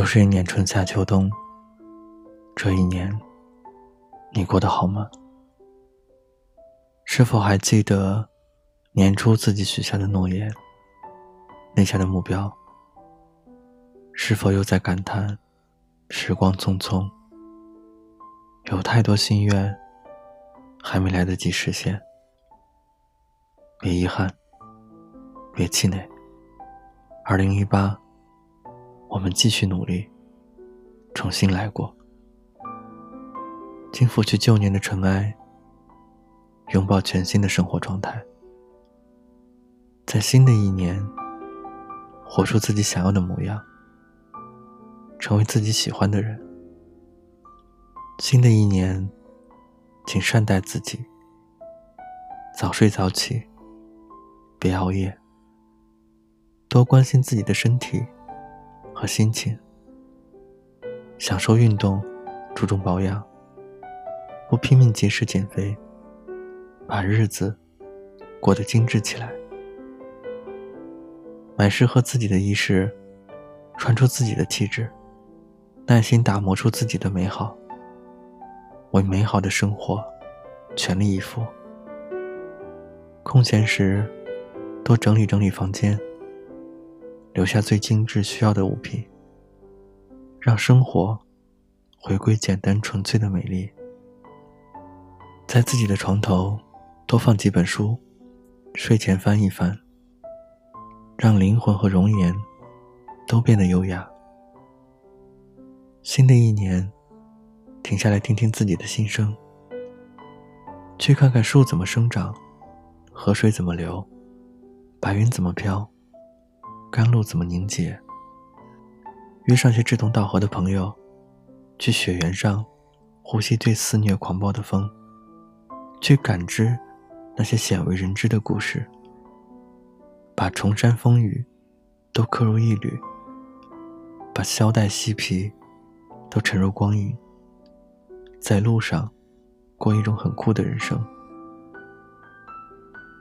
又是一年春夏秋冬，这一年，你过得好吗？是否还记得年初自己许下的诺言、立下的目标？是否又在感叹时光匆匆，有太多心愿还没来得及实现？别遗憾，别气馁。二零一八。我们继续努力，重新来过，请拂去旧年的尘埃，拥抱全新的生活状态，在新的一年，活出自己想要的模样，成为自己喜欢的人。新的一年，请善待自己，早睡早起，别熬夜，多关心自己的身体。和心情，享受运动，注重保养，不拼命节食减肥，把日子过得精致起来。买适合自己的衣饰，穿出自己的气质，耐心打磨出自己的美好，为美好的生活全力以赴。空闲时，多整理整理房间。留下最精致需要的物品，让生活回归简单纯粹的美丽。在自己的床头多放几本书，睡前翻一翻，让灵魂和容颜都变得优雅。新的一年，停下来听听自己的心声，去看看树怎么生长，河水怎么流，白云怎么飘。甘露怎么凝结？约上些志同道合的朋友，去雪原上呼吸最肆虐狂暴的风，去感知那些鲜为人知的故事，把重山风雨都刻入一缕，把萧带细皮都沉入光影，在路上过一种很酷的人生，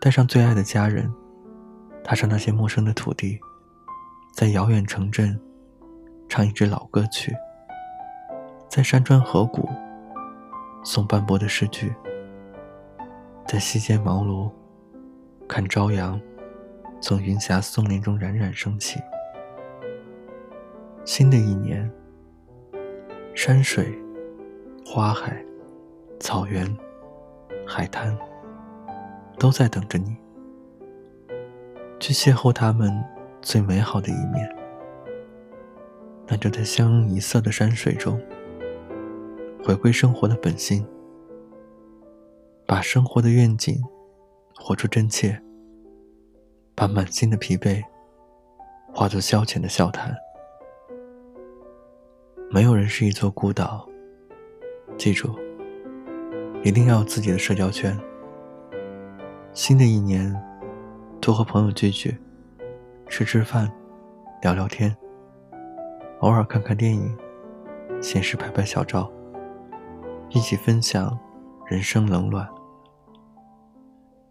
带上最爱的家人，踏上那些陌生的土地。在遥远城镇，唱一支老歌曲；在山川河谷，诵斑驳的诗句；在西间茅庐，看朝阳从云霞松林中冉冉升起。新的一年，山水、花海、草原、海滩，都在等着你，去邂逅他们。最美好的一面，那就在相拥一色的山水中，回归生活的本心，把生活的愿景活出真切，把满心的疲惫化作消遣的笑谈。没有人是一座孤岛，记住，一定要有自己的社交圈。新的一年，多和朋友聚聚。吃吃饭，聊聊天，偶尔看看电影，闲时拍拍小照，一起分享人生冷暖。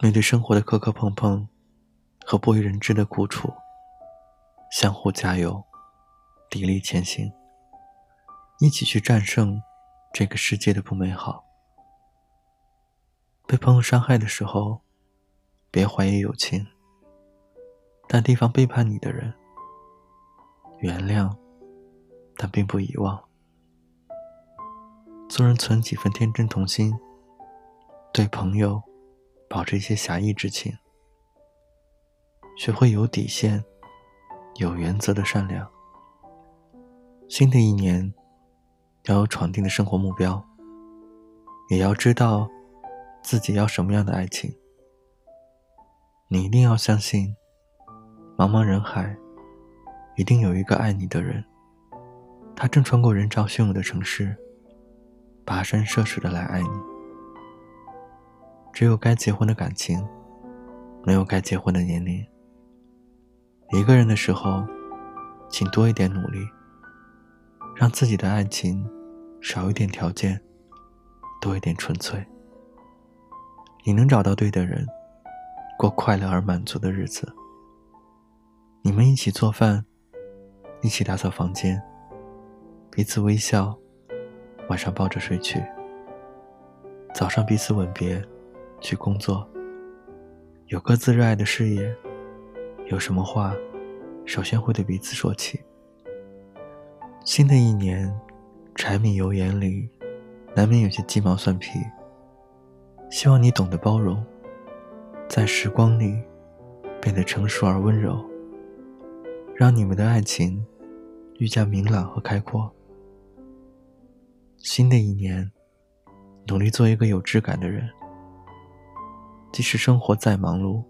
面对生活的磕磕碰碰和不为人知的苦楚，相互加油，砥砺前行，一起去战胜这个世界的不美好。被朋友伤害的时候，别怀疑友情。但地方背叛你的人，原谅，但并不遗忘。做人存几分天真童心，对朋友保持一些侠义之情，学会有底线、有原则的善良。新的一年，要有闯定的生活目标，也要知道自己要什么样的爱情。你一定要相信。茫茫人海，一定有一个爱你的人。他正穿过人潮汹涌的城市，跋山涉水的来爱你。只有该结婚的感情，没有该结婚的年龄。一个人的时候，请多一点努力，让自己的爱情少一点条件，多一点纯粹。你能找到对的人，过快乐而满足的日子。你们一起做饭，一起打扫房间，彼此微笑，晚上抱着睡去。早上彼此吻别，去工作。有各自热爱的事业，有什么话，首先会对彼此说起。新的一年，柴米油盐里，难免有些鸡毛蒜皮。希望你懂得包容，在时光里变得成熟而温柔，让你们的爱情愈加明朗和开阔。新的一年。努力做一个有质感的人，即使生活再忙碌，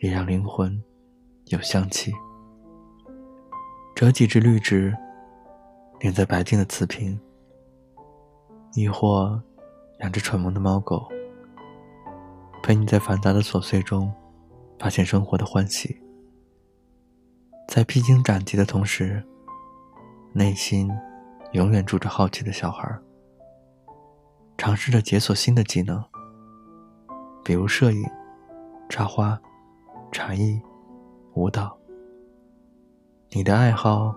也让灵魂有香气。折几枝绿植，连在白净的瓷瓶，亦或养只蠢萌的猫狗，陪你在繁杂的琐碎中发现生活的欢喜。在披荆斩棘的同时，内心永远住着好奇的小孩。尝试着解锁新的技能，比如摄影、插花、茶艺、舞蹈。你的爱好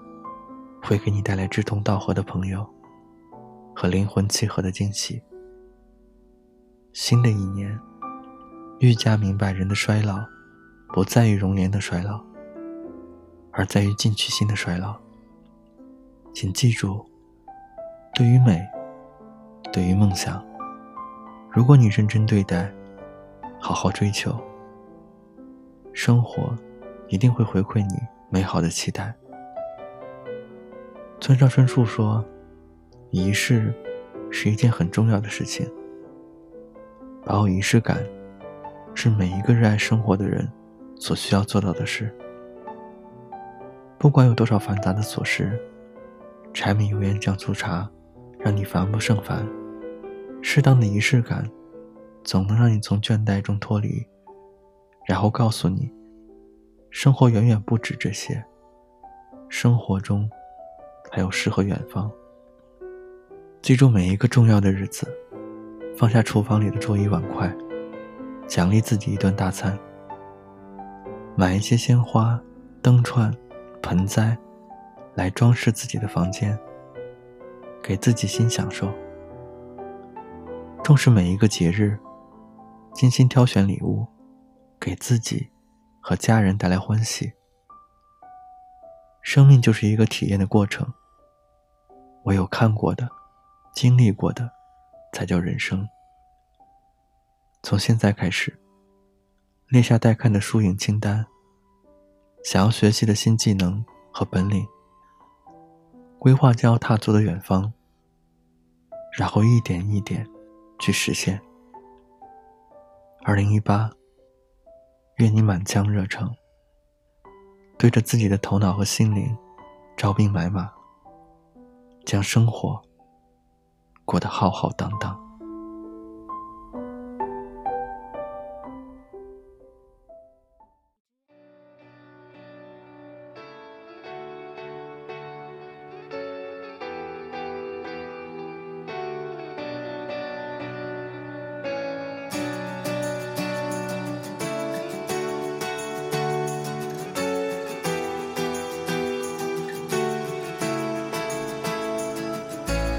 会给你带来志同道合的朋友和灵魂契合的惊喜。新的一年，愈加明白人的衰老不在于容颜的衰老，而在于进取心的衰老。请记住，对于美。对于梦想，如果你认真对待，好好追求，生活一定会回馈你美好的期待。村上春树说：“仪式是一件很重要的事情，把握仪式感，是每一个热爱生活的人所需要做到的事。不管有多少繁杂的琐事，柴米油盐酱醋茶，让你烦不胜烦。”适当的仪式感，总能让你从倦怠中脱离，然后告诉你，生活远远不止这些。生活中还有诗和远方。记住每一个重要的日子，放下厨房里的桌椅碗筷，奖励自己一顿大餐。买一些鲜花、灯串、盆栽，来装饰自己的房间，给自己新享受。重视每一个节日，精心挑选礼物，给自己和家人带来欢喜。生命就是一个体验的过程，唯有看过的、经历过的，才叫人生。从现在开始，列下待看的输赢清单，想要学习的新技能和本领，规划将要踏足的远方，然后一点一点。去实现。二零一八，愿你满腔热诚，对着自己的头脑和心灵，招兵买马，将生活过得浩浩荡荡。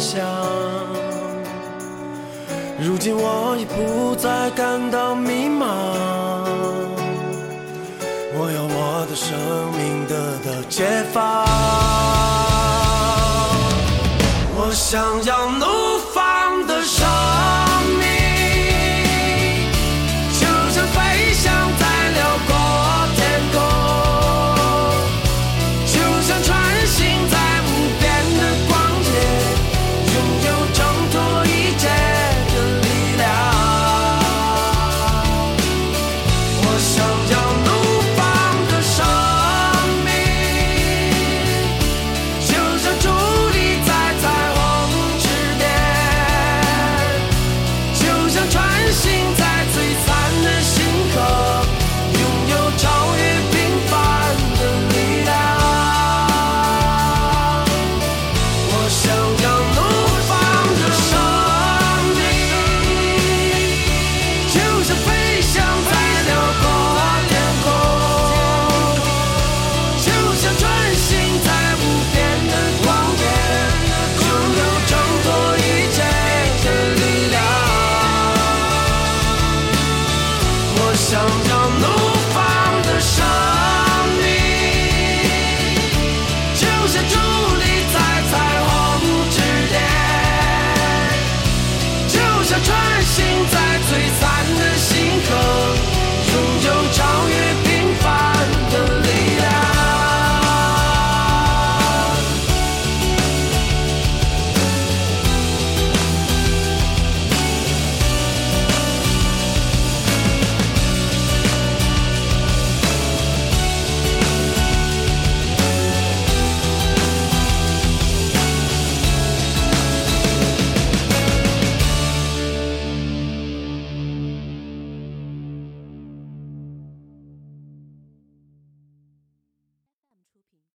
想，如今我已不再感到迷茫。我要我的生命得到解放，我想要。some